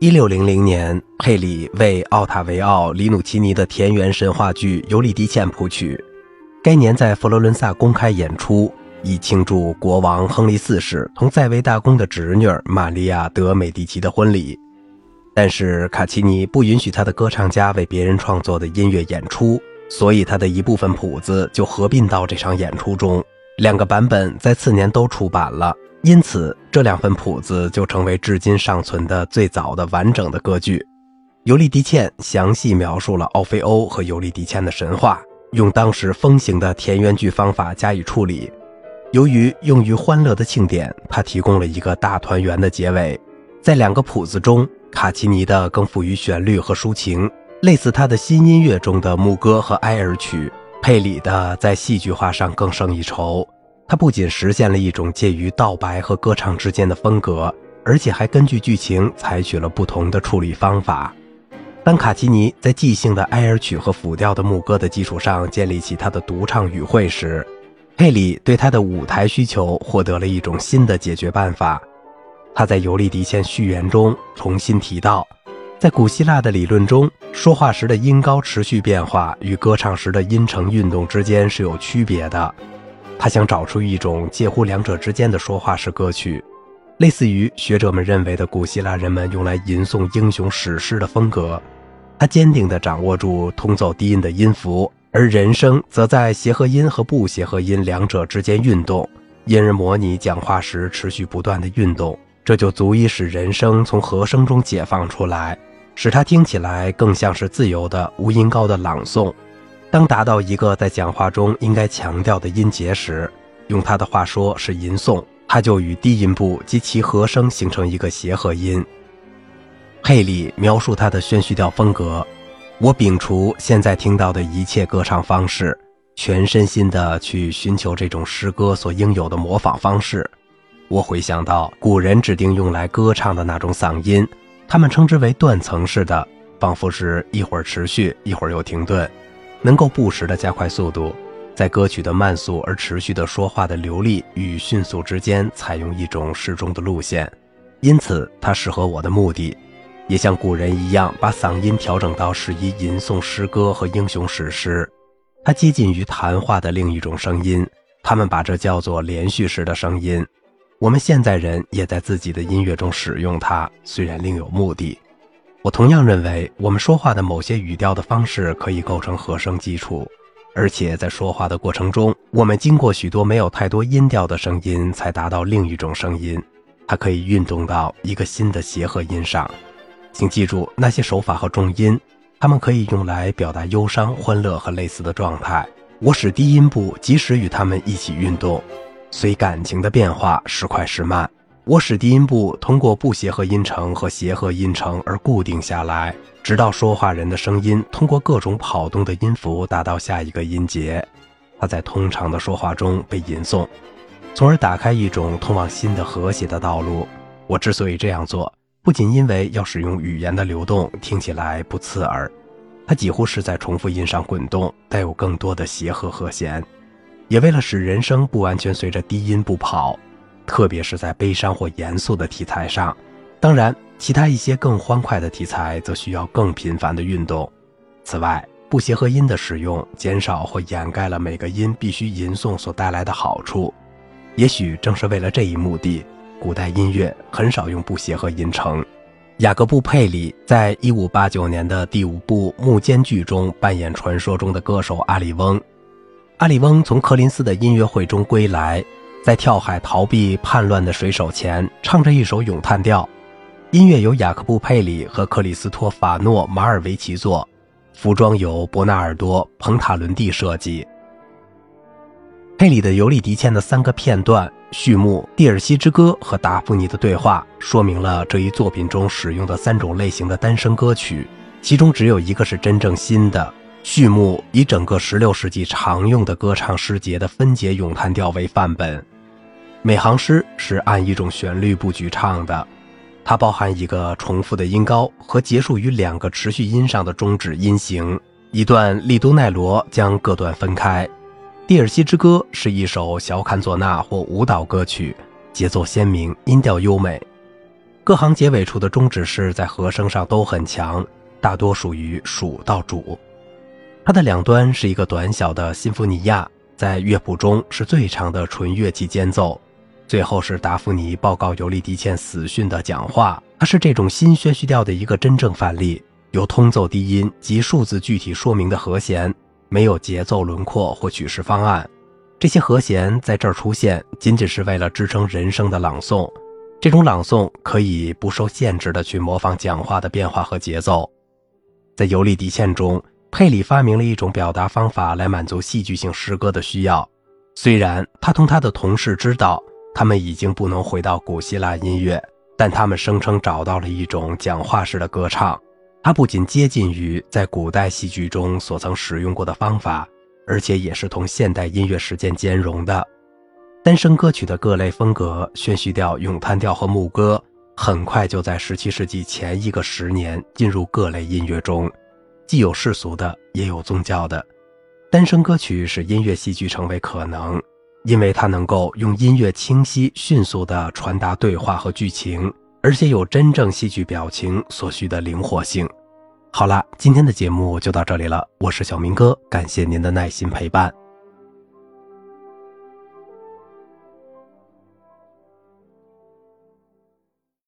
一六零零年，佩里为奥塔维奥·里努奇尼的田园神话剧《尤利迪茜》谱曲。该年在佛罗伦萨公开演出，以庆祝国王亨利四世同在位大公的侄女玛利亚·德·美第奇的婚礼。但是卡奇尼不允许他的歌唱家为别人创作的音乐演出，所以他的一部分谱子就合并到这场演出中。两个版本在次年都出版了。因此，这两份谱子就成为至今尚存的最早的完整的歌剧。尤利迪茜详细描述了奥菲欧和尤利迪茜的神话，用当时风行的田园剧方法加以处理。由于用于欢乐的庆典，它提供了一个大团圆的结尾。在两个谱子中，卡奇尼的更富于旋律和抒情，类似他的新音乐中的牧歌和哀尔曲；佩里的在戏剧化上更胜一筹。它不仅实现了一种介于道白和歌唱之间的风格，而且还根据剧情采取了不同的处理方法。当卡奇尼在即兴的哀尔曲和辅调的牧歌的基础上建立起他的独唱语汇时，佩里对他的舞台需求获得了一种新的解决办法。他在《尤利迪茜》序言中重新提到，在古希腊的理论中，说话时的音高持续变化与歌唱时的音程运动之间是有区别的。他想找出一种介乎两者之间的说话式歌曲，类似于学者们认为的古希腊人们用来吟诵英雄史诗的风格。他坚定地掌握住通奏低音的音符，而人声则在协和音和不协和音两者之间运动，因而模拟讲话时持续不断的运动。这就足以使人声从和声中解放出来，使它听起来更像是自由的无音高的朗诵。当达到一个在讲话中应该强调的音节时，用他的话说是吟诵，它就与低音部及其和声形成一个协和音。佩里描述他的宣叙调风格：我摒除现在听到的一切歌唱方式，全身心地去寻求这种诗歌所应有的模仿方式。我回想到古人指定用来歌唱的那种嗓音，他们称之为断层式的，仿佛是一会儿持续，一会儿又停顿。能够不时地加快速度，在歌曲的慢速而持续的说话的流利与迅速之间采用一种适中的路线，因此它适合我的目的，也像古人一样把嗓音调整到适宜吟诵诗歌和英雄史诗。它接近于谈话的另一种声音，他们把这叫做连续式的声音。我们现在人也在自己的音乐中使用它，虽然另有目的。我同样认为，我们说话的某些语调的方式可以构成和声基础，而且在说话的过程中，我们经过许多没有太多音调的声音，才达到另一种声音。它可以运动到一个新的协和音上。请记住那些手法和重音，它们可以用来表达忧伤、欢乐和类似的状态。我使低音部及时与它们一起运动，随感情的变化时快时慢。我使低音部通过不协和音程和协和音程而固定下来，直到说话人的声音通过各种跑动的音符达到下一个音节，它在通常的说话中被吟诵，从而打开一种通往新的和谐的道路。我之所以这样做，不仅因为要使用语言的流动听起来不刺耳，它几乎是在重复音上滚动，带有更多的协和和弦，也为了使人声不完全随着低音部跑。特别是在悲伤或严肃的题材上，当然，其他一些更欢快的题材则需要更频繁的运动。此外，不协和音的使用减少或掩盖了每个音必须吟诵所带来的好处。也许正是为了这一目的，古代音乐很少用不协和音程。雅各布·佩里在一五八九年的第五部幕间剧中扮演传说中的歌手阿里翁。阿里翁从柯林斯的音乐会中归来。在跳海逃避叛乱的水手前，唱着一首咏叹调。音乐由雅各布·佩里和克里斯托法诺·马尔维奇作，服装由伯纳尔多·彭塔伦蒂设计。佩里的《尤利迪茜》的三个片段序幕《蒂尔西之歌》和达芙妮的对话，说明了这一作品中使用的三种类型的单声歌曲，其中只有一个是真正新的。序幕以整个16世纪常用的歌唱诗节的分解咏叹调为范本，每行诗是按一种旋律布局唱的，它包含一个重复的音高和结束于两个持续音上的终止音型。一段利都奈罗将各段分开。《蒂尔西之歌》是一首小坎佐纳或舞蹈歌曲，节奏鲜明，音调优美。各行结尾处的终止式在和声上都很强，大多属于属到主。它的两端是一个短小的新福尼亚，在乐谱中是最长的纯乐器间奏。最后是达芙妮报告尤利迪茜死讯的讲话，它是这种新宣叙调的一个真正范例。由通奏低音及数字具体说明的和弦，没有节奏轮廓或曲式方案。这些和弦在这儿出现，仅仅是为了支撑人声的朗诵。这种朗诵可以不受限制地去模仿讲话的变化和节奏。在尤利迪茜中，佩里发明了一种表达方法来满足戏剧性诗歌的需要。虽然他同他的同事知道他们已经不能回到古希腊音乐，但他们声称找到了一种讲话式的歌唱。它不仅接近于在古代戏剧中所曾使用过的方法，而且也是同现代音乐实践兼容的。单声歌曲的各类风格，宣叙调、咏叹调和牧歌，很快就在17世纪前一个十年进入各类音乐中，既有世俗的，也有宗教的。单声歌曲使音乐戏剧成为可能，因为它能够用音乐清晰、迅速地传达对话和剧情，而且有真正戏剧表情所需的灵活性。好啦，今天的节目就到这里了，我是小明哥，感谢您的耐心陪伴。